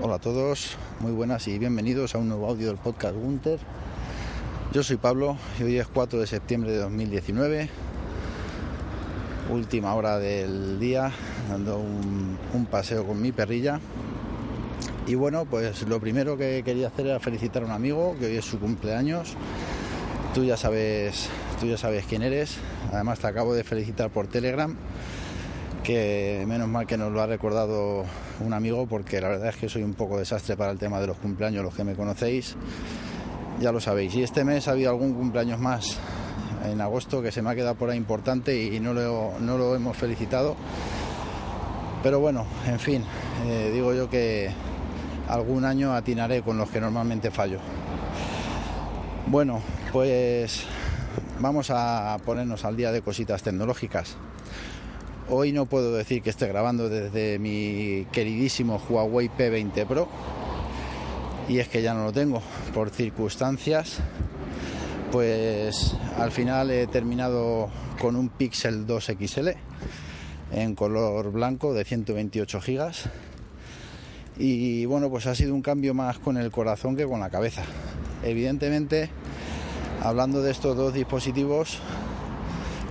Hola a todos, muy buenas y bienvenidos a un nuevo audio del podcast Gunter. Yo soy Pablo y hoy es 4 de septiembre de 2019, última hora del día, dando un, un paseo con mi perrilla. Y bueno, pues lo primero que quería hacer era felicitar a un amigo, que hoy es su cumpleaños. Tú ya sabes, tú ya sabes quién eres. Además te acabo de felicitar por Telegram que menos mal que nos lo ha recordado un amigo porque la verdad es que soy un poco desastre para el tema de los cumpleaños, los que me conocéis ya lo sabéis. Y este mes ha habido algún cumpleaños más en agosto que se me ha quedado por ahí importante y no lo, no lo hemos felicitado. Pero bueno, en fin, eh, digo yo que algún año atinaré con los que normalmente fallo. Bueno, pues vamos a ponernos al día de cositas tecnológicas. Hoy no puedo decir que esté grabando desde mi queridísimo Huawei P20 Pro. Y es que ya no lo tengo por circunstancias. Pues al final he terminado con un Pixel 2 XL en color blanco de 128 GB. Y bueno, pues ha sido un cambio más con el corazón que con la cabeza. Evidentemente, hablando de estos dos dispositivos,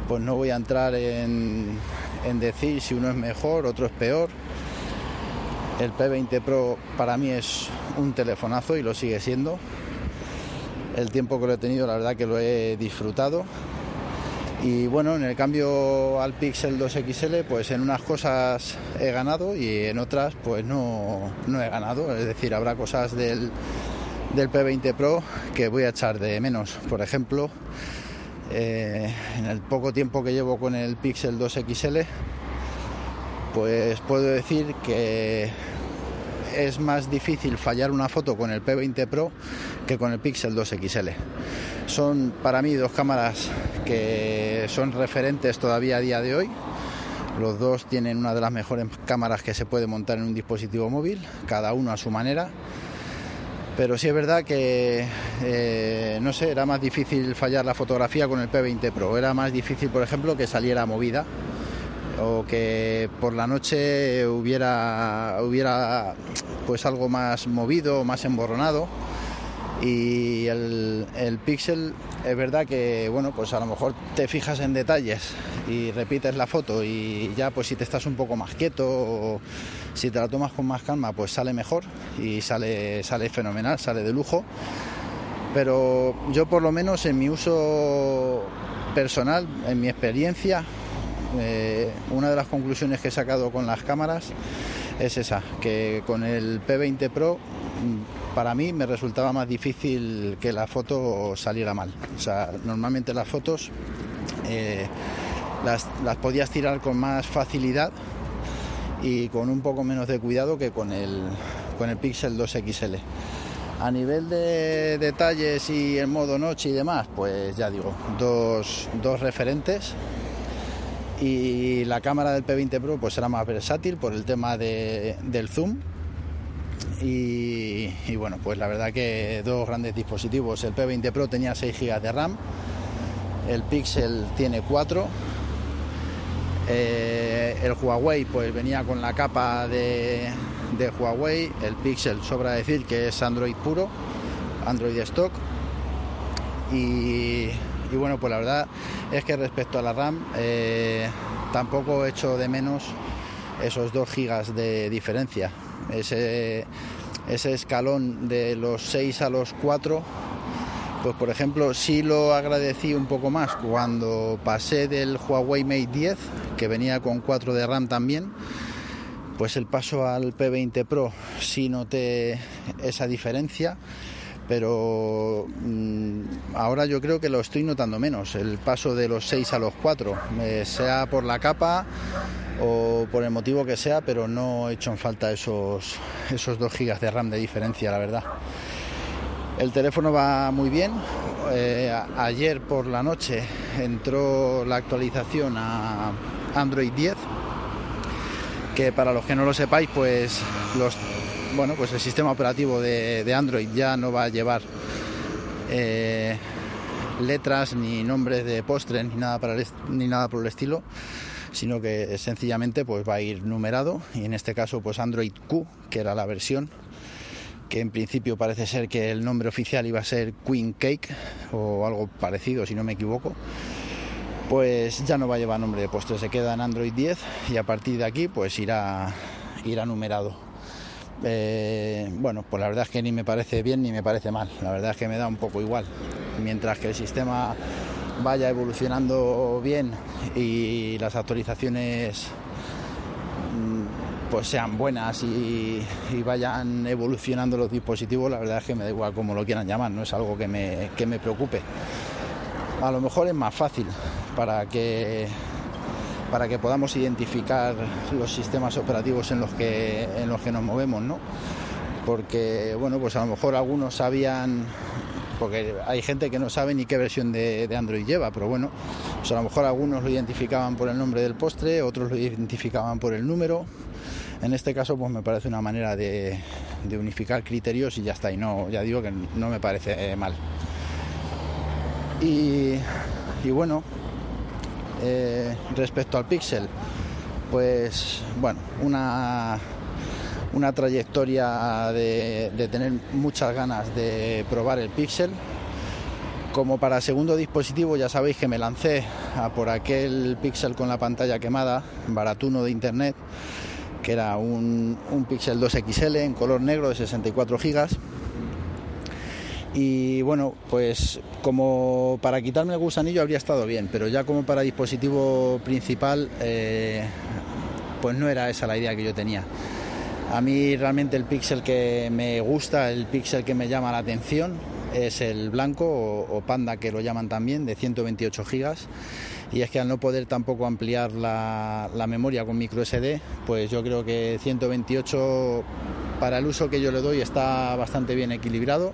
pues no voy a entrar en, en decir si uno es mejor, otro es peor. El P20 Pro para mí es un telefonazo y lo sigue siendo. El tiempo que lo he tenido, la verdad que lo he disfrutado. Y bueno, en el cambio al Pixel 2 XL, pues en unas cosas he ganado y en otras pues no, no he ganado. Es decir, habrá cosas del, del P20 Pro que voy a echar de menos. Por ejemplo, eh, en el poco tiempo que llevo con el Pixel 2 XL, pues puedo decir que es más difícil fallar una foto con el P20 Pro que con el Pixel 2 XL. Son para mí dos cámaras que son referentes todavía a día de hoy. Los dos tienen una de las mejores cámaras que se puede montar en un dispositivo móvil, cada uno a su manera pero sí es verdad que, eh, no sé, era más difícil fallar la fotografía con el P20 Pro. Era más difícil, por ejemplo, que saliera movida o que por la noche hubiera, hubiera pues algo más movido, más emborronado. Y el, el Pixel es verdad que, bueno, pues a lo mejor te fijas en detalles y repites la foto y ya pues si te estás un poco más quieto o si te la tomas con más calma pues sale mejor y sale, sale fenomenal, sale de lujo. Pero yo por lo menos en mi uso personal, en mi experiencia, eh, una de las conclusiones que he sacado con las cámaras es esa, que con el P20 Pro para mí me resultaba más difícil que la foto saliera mal. O sea, normalmente las fotos eh, las, las podías tirar con más facilidad y con un poco menos de cuidado que con el, con el Pixel 2 XL. A nivel de detalles y en modo noche y demás, pues ya digo, dos, dos referentes. Y la cámara del P20 Pro pues será más versátil por el tema de, del zoom. Y, y, bueno, pues la verdad que dos grandes dispositivos. El P20 Pro tenía 6 GB de RAM, el Pixel tiene 4 eh, el Huawei pues venía con la capa de, de, Huawei, el Pixel sobra decir que es Android puro, Android stock. Y, y bueno, pues la verdad es que respecto a la RAM eh, tampoco he hecho de menos esos 2 gigas de diferencia. Ese, ese escalón de los 6 a los 4 pues por ejemplo sí lo agradecí un poco más cuando pasé del Huawei Mate 10, que venía con 4 de RAM también, pues el paso al P20 Pro sí noté esa diferencia, pero mmm, ahora yo creo que lo estoy notando menos, el paso de los 6 a los 4, eh, sea por la capa o por el motivo que sea, pero no he hecho en falta esos, esos 2 GB de RAM de diferencia, la verdad. El teléfono va muy bien. Eh, ayer por la noche entró la actualización a Android 10, que para los que no lo sepáis, pues los bueno, pues el sistema operativo de, Android ya no va a llevar eh, letras ni nombres de postres ni nada para el, ni nada por el estilo sino que sencillamente pues va a ir numerado y en este caso pues Android Q que era la versión que en principio parece ser que el nombre oficial iba a ser Queen Cake o algo parecido, si no me equivoco, pues ya no va a llevar nombre de postre, se queda en Android 10 y a partir de aquí pues irá, irá numerado. Eh, bueno, pues la verdad es que ni me parece bien ni me parece mal, la verdad es que me da un poco igual. Mientras que el sistema vaya evolucionando bien y las actualizaciones pues sean buenas y, vayan evolucionando los dispositivos, la verdad es que me da igual como lo quieran llamar, no es algo que me, que me preocupe. A lo mejor es más fácil para que para que podamos identificar los sistemas operativos en los que en los que nos movemos, ¿no? Porque bueno, pues a lo mejor algunos sabían porque hay gente que no sabe ni qué versión de, Android lleva, pero bueno, pues a lo mejor algunos lo identificaban por el nombre del postre, otros lo identificaban por el número, en este caso, pues me parece una manera de, unificar criterios y ya está. Y no, ya digo que no me parece mal. Y, bueno, eh, respecto al Pixel, pues bueno, una, una trayectoria de, tener muchas ganas de probar el Pixel. Como para segundo dispositivo ya sabéis que me lancé a por aquel Pixel con la pantalla quemada, baratuno de internet, que era un, Pixel 2 XL en color negro de 64 GB. Y bueno, pues como para quitarme el gusanillo habría estado bien, pero ya como para dispositivo principal, eh, pues no era esa la idea que yo tenía. A mí realmente el Pixel que me gusta, el Pixel que me llama la atención, es el blanco o, Panda que lo llaman también, de 128 GB y es que al no poder tampoco ampliar la, memoria con micro SD, pues yo creo que 128 para el uso que yo le doy está bastante bien equilibrado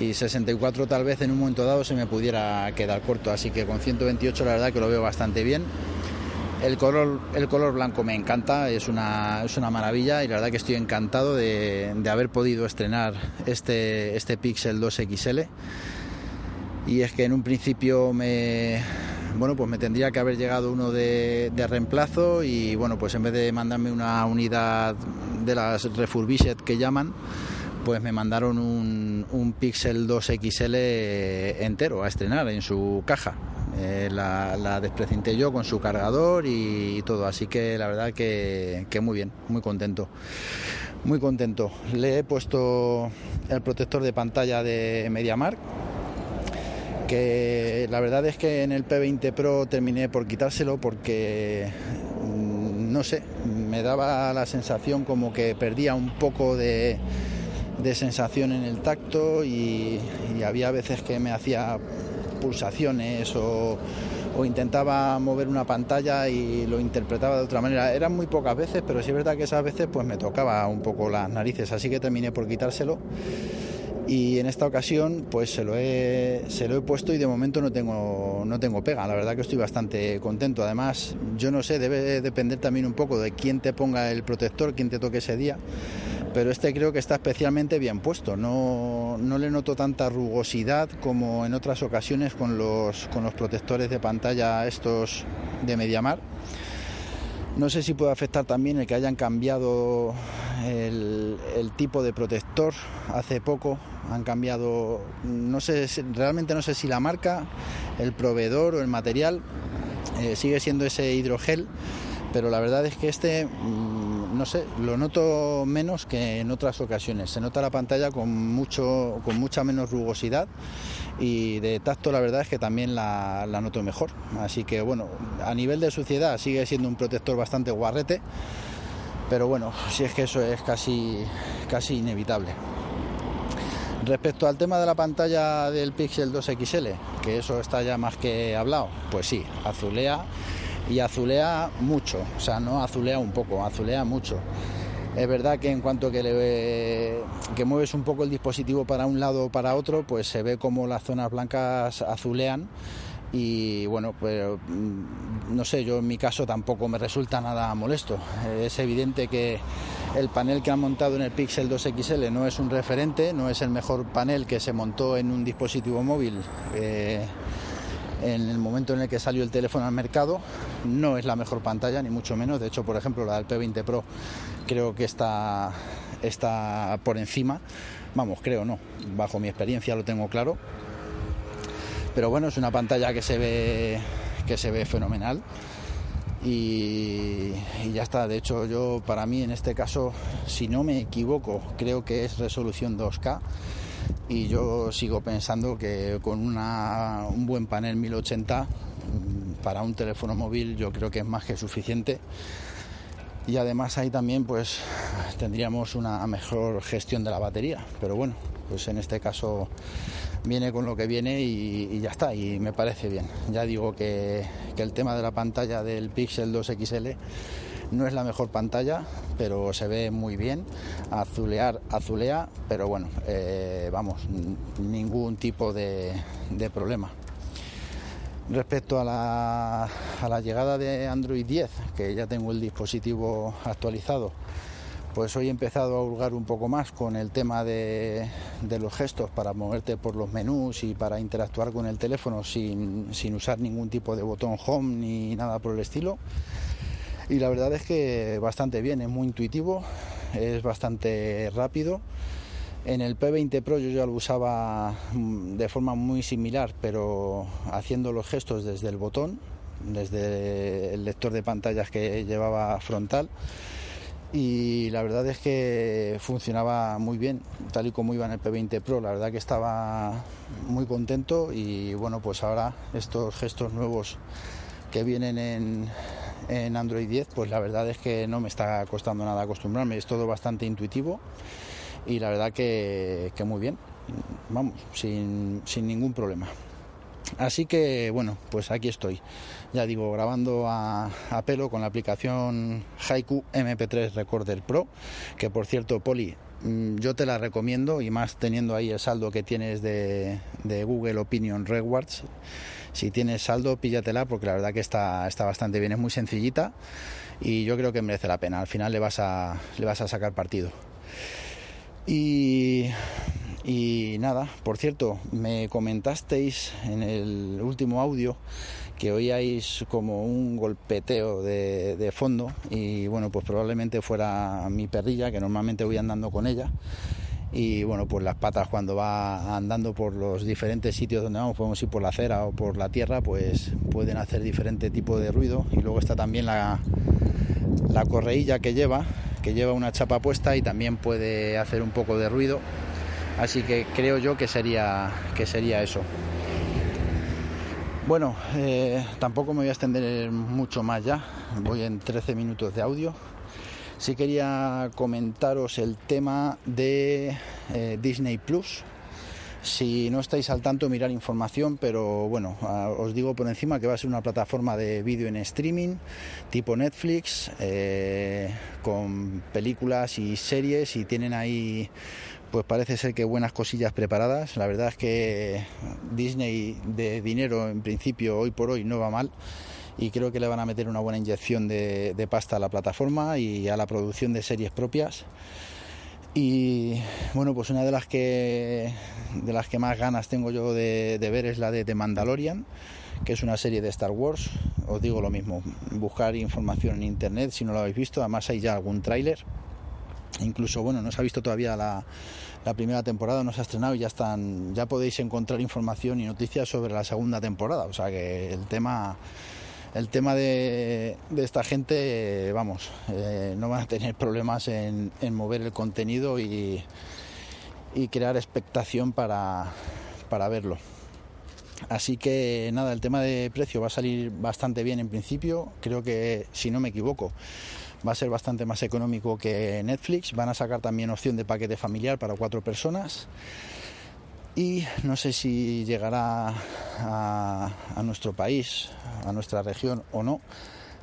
y 64 tal vez en un momento dado se me pudiera quedar corto, así que con 128 la verdad que lo veo bastante bien. El color, el color blanco me encanta, es una, es una maravilla y la verdad que estoy encantado de, de haber podido estrenar este, este Pixel 2 XL. Y es que en un principio me, bueno, pues me tendría que haber llegado uno de, reemplazo y bueno, pues en vez de mandarme una unidad de las refurbished que llaman, pues me mandaron un, un Pixel 2 XL entero a estrenar en su caja. Eh, la, la, desprecinté yo con su cargador y, todo, así que la verdad que, que muy bien, muy contento. Muy contento. Le he puesto el protector de pantalla de MediaMark que la verdad es que en el P20 Pro terminé por quitárselo porque mm, no sé, me daba la sensación como que perdía un poco de, sensación en el tacto y, había veces que me hacía pulsaciones o, o, intentaba mover una pantalla y lo interpretaba de otra manera. Eran muy pocas veces, pero sí es verdad que esas veces pues me tocaba un poco las narices, así que terminé por quitárselo y en esta ocasión pues se lo he, se lo he puesto y de momento no tengo, no tengo pega. La verdad que estoy bastante contento. Además, yo no sé, debe depender también un poco de quién te ponga el protector, quién te toque ese día. Pero este creo que está especialmente bien puesto. No, no le noto tanta rugosidad como en otras ocasiones con los, con los protectores de pantalla estos de Mediamar. No sé si puede afectar también el que hayan cambiado el, tipo de protector hace poco han cambiado, no sé, realmente no sé si la marca, el proveedor o el material eh, sigue siendo ese hidrogel, pero la verdad es que este, mm, no sé, lo noto menos que en otras ocasiones. Se nota la pantalla con, mucho, con mucha menos rugosidad y de tacto la verdad es que también la, noto mejor. Así que bueno, a nivel de suciedad sigue siendo un protector bastante guarrete, pero bueno, si es que eso es casi, casi inevitable. Respecto al tema de la pantalla del Pixel 2 XL, que eso está ya más que hablado, pues sí, azulea y azulea mucho, o sea, no azulea un poco, azulea mucho. Es verdad que en cuanto que, le, que mueves un poco el dispositivo para un lado o para otro, pues se ve como las zonas blancas azulean y bueno, pues mm, no sé, yo en mi caso tampoco me resulta nada molesto. Es evidente que el panel que han montado en el Pixel 2 XL no es un referente, no es el mejor panel que se montó en un dispositivo móvil. Eh, en el momento en el que salió el teléfono al mercado. No es la mejor pantalla, ni mucho menos. De hecho, por ejemplo, la del P20 Pro creo que está, está por encima. Vamos, creo no, bajo mi experiencia lo tengo claro. Pero bueno, es una pantalla que se ve que se ve fenomenal. Y, y, ya está. De hecho, yo para mí en este caso, si no me equivoco, creo que es resolución 2K y yo sigo pensando que con una, un buen panel 1080 mm, para un teléfono móvil yo creo que es más que suficiente. Y además ahí también pues tendríamos una mejor gestión de la batería. Pero bueno pues en este caso viene con lo que viene y, ya está y me parece bien. Ya digo que, que el tema de la pantalla del Pixel 2 XL no es la mejor pantalla, pero se ve muy bien. Azulear, azulea, pero bueno, eh, vamos, ningún tipo de, problema. Respecto a la, llegada de Android 10, que ya tengo el dispositivo actualizado, pues hoy he empezado a hurgar un poco más con el tema de, los gestos para moverte por los menús y para interactuar con el teléfono sin usar ningún tipo de botón home ni nada por el estilo y la verdad es que bastante bien, es muy intuitivo, es bastante rápido. En el P20 Pro yo ya lo usaba mm, de forma muy similar, pero haciendo los gestos desde el botón, desde el lector de pantallas que llevaba frontal. Y la verdad es que funcionaba muy bien, tal y como iba en el P20 Pro. La verdad que estaba muy contento y bueno, pues ahora estos gestos nuevos que vienen en, en Android 10, pues la verdad es que no me está costando nada acostumbrarme, es todo bastante intuitivo y la verdad que, muy bien, vamos, sin, sin, ningún problema. Así que bueno, pues aquí estoy, ya digo, grabando a, a pelo con la aplicación Haiku MP3 Recorder Pro, que por cierto, Poli, mm, yo te la recomiendo y más teniendo ahí el saldo que tienes de, de Google Opinion Rewards si tienes saldo, píllatela porque la verdad que está, está bastante bien, es muy sencillita y yo creo que merece la pena. Al final le vas a, le vas a sacar partido. Y, y nada, por cierto, me comentasteis en el último audio que oíais como un golpeteo de, fondo y bueno, pues probablemente fuera mi perrilla, que normalmente voy andando con ella. Y bueno, pues las patas cuando va andando por los diferentes sitios donde vamos, podemos ir por la acera o por la tierra, pues pueden hacer diferente tipo de ruido. Y luego está también la, la correilla que lleva, que lleva una chapa puesta y también puede hacer un poco de ruido, así que creo yo que sería, que sería eso. Bueno, eh, tampoco me voy a extender mucho más ya, voy en 13 minutos de audio sí quería comentaros el tema de eh, Disney Plus. Si no estáis al tanto, mirar información, pero bueno, os digo por encima que va a ser una plataforma de vídeo en streaming tipo Netflix, eh, con películas y series y tienen ahí pues parece ser que buenas cosillas preparadas. La verdad es que Disney de dinero en principio hoy por hoy no va mal y creo que le van a meter una buena inyección de, de pasta a la plataforma y a la producción de series propias. Y bueno, pues una de las que de las que más ganas tengo yo de, de, ver es la de The Mandalorian, que es una serie de Star Wars. Os digo lo mismo, buscar información en internet si no lo habéis visto. Además hay ya algún tráiler. Incluso bueno, no se ha visto todavía la, primera temporada, no se ha estrenado y ya están, ya podéis encontrar información y noticias sobre la segunda temporada. O sea que el tema el tema de, esta gente, vamos, eh, no van a tener problemas en, en mover el contenido y, y crear expectación para, para, verlo. Así que nada, el tema de precio va a salir bastante bien en principio. Creo que, si no me equivoco, va a ser bastante más económico que Netflix. Van a sacar también opción de paquete familiar para cuatro personas y no sé si llegará a, nuestro país, a nuestra región o no,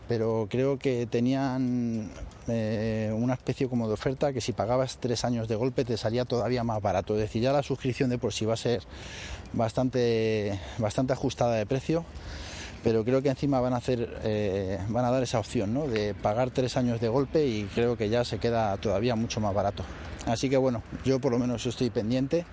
pero creo que tenían eh, una especie como de oferta que si pagabas tres años de golpe te salía todavía más barato. Es decir, ya la suscripción de por sí va a ser bastante, bastante ajustada de precio. Pero creo que encima van a hacer, eh, van a dar esa opción, ¿no? De pagar tres años de golpe y creo que ya se queda todavía mucho más barato. Así que bueno, yo por lo menos estoy pendiente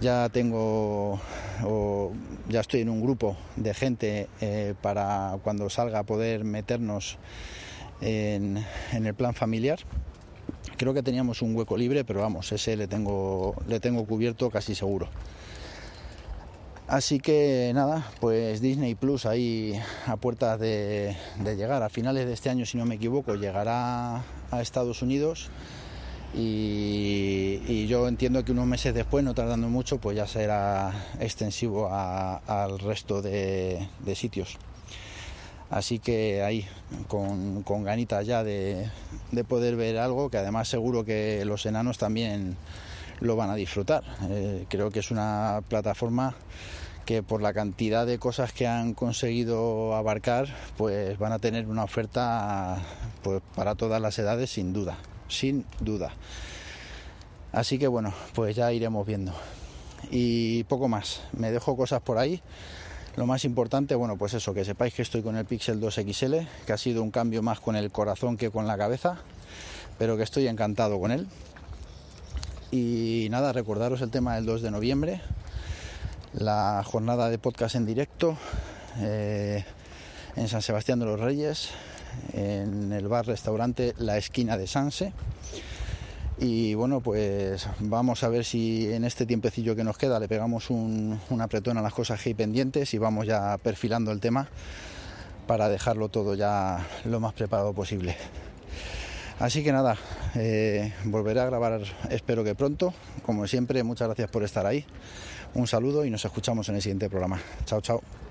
ya tengo o ya estoy en un grupo de gente eh, para cuando salga poder meternos en, en, el plan familiar Creo que teníamos un hueco libre, pero vamos, ese le tengo, le tengo cubierto casi seguro. Así que nada, pues Disney Plus ahí a puertas de, llegar. A finales de este año, si no me equivoco, llegará a Estados Unidos. Y, yo entiendo que unos meses después, no tardando mucho, pues ya será extensivo al resto de, sitios. Así que ahí, con, con ganitas ya de, poder ver algo, que además seguro que los enanos también lo van a disfrutar. Eh, creo que es una plataforma que por la cantidad de cosas que han conseguido abarcar, pues van a tener una oferta pues, para todas las edades sin duda, sin duda. Así que bueno, pues ya iremos viendo. Y poco más, me dejo cosas por ahí. Lo más importante, bueno, pues eso, que sepáis que estoy con el Pixel 2 XL, que ha sido un cambio más con el corazón que con la cabeza, pero que estoy encantado con él. Y nada, recordaros el tema del 2 de noviembre, la jornada de podcast en directo eh, en San Sebastián de los Reyes, en el bar restaurante La Esquina de Sanse. Y bueno, pues vamos a ver si en este tiempecillo que nos queda le pegamos un, apretón a las cosas que hay pendientes y vamos ya perfilando el tema para dejarlo todo ya lo más preparado posible. Así que nada, eh, volveré a grabar, espero que pronto. Como siempre, muchas gracias por estar ahí. Un saludo y nos escuchamos en el siguiente programa. Chao, chao.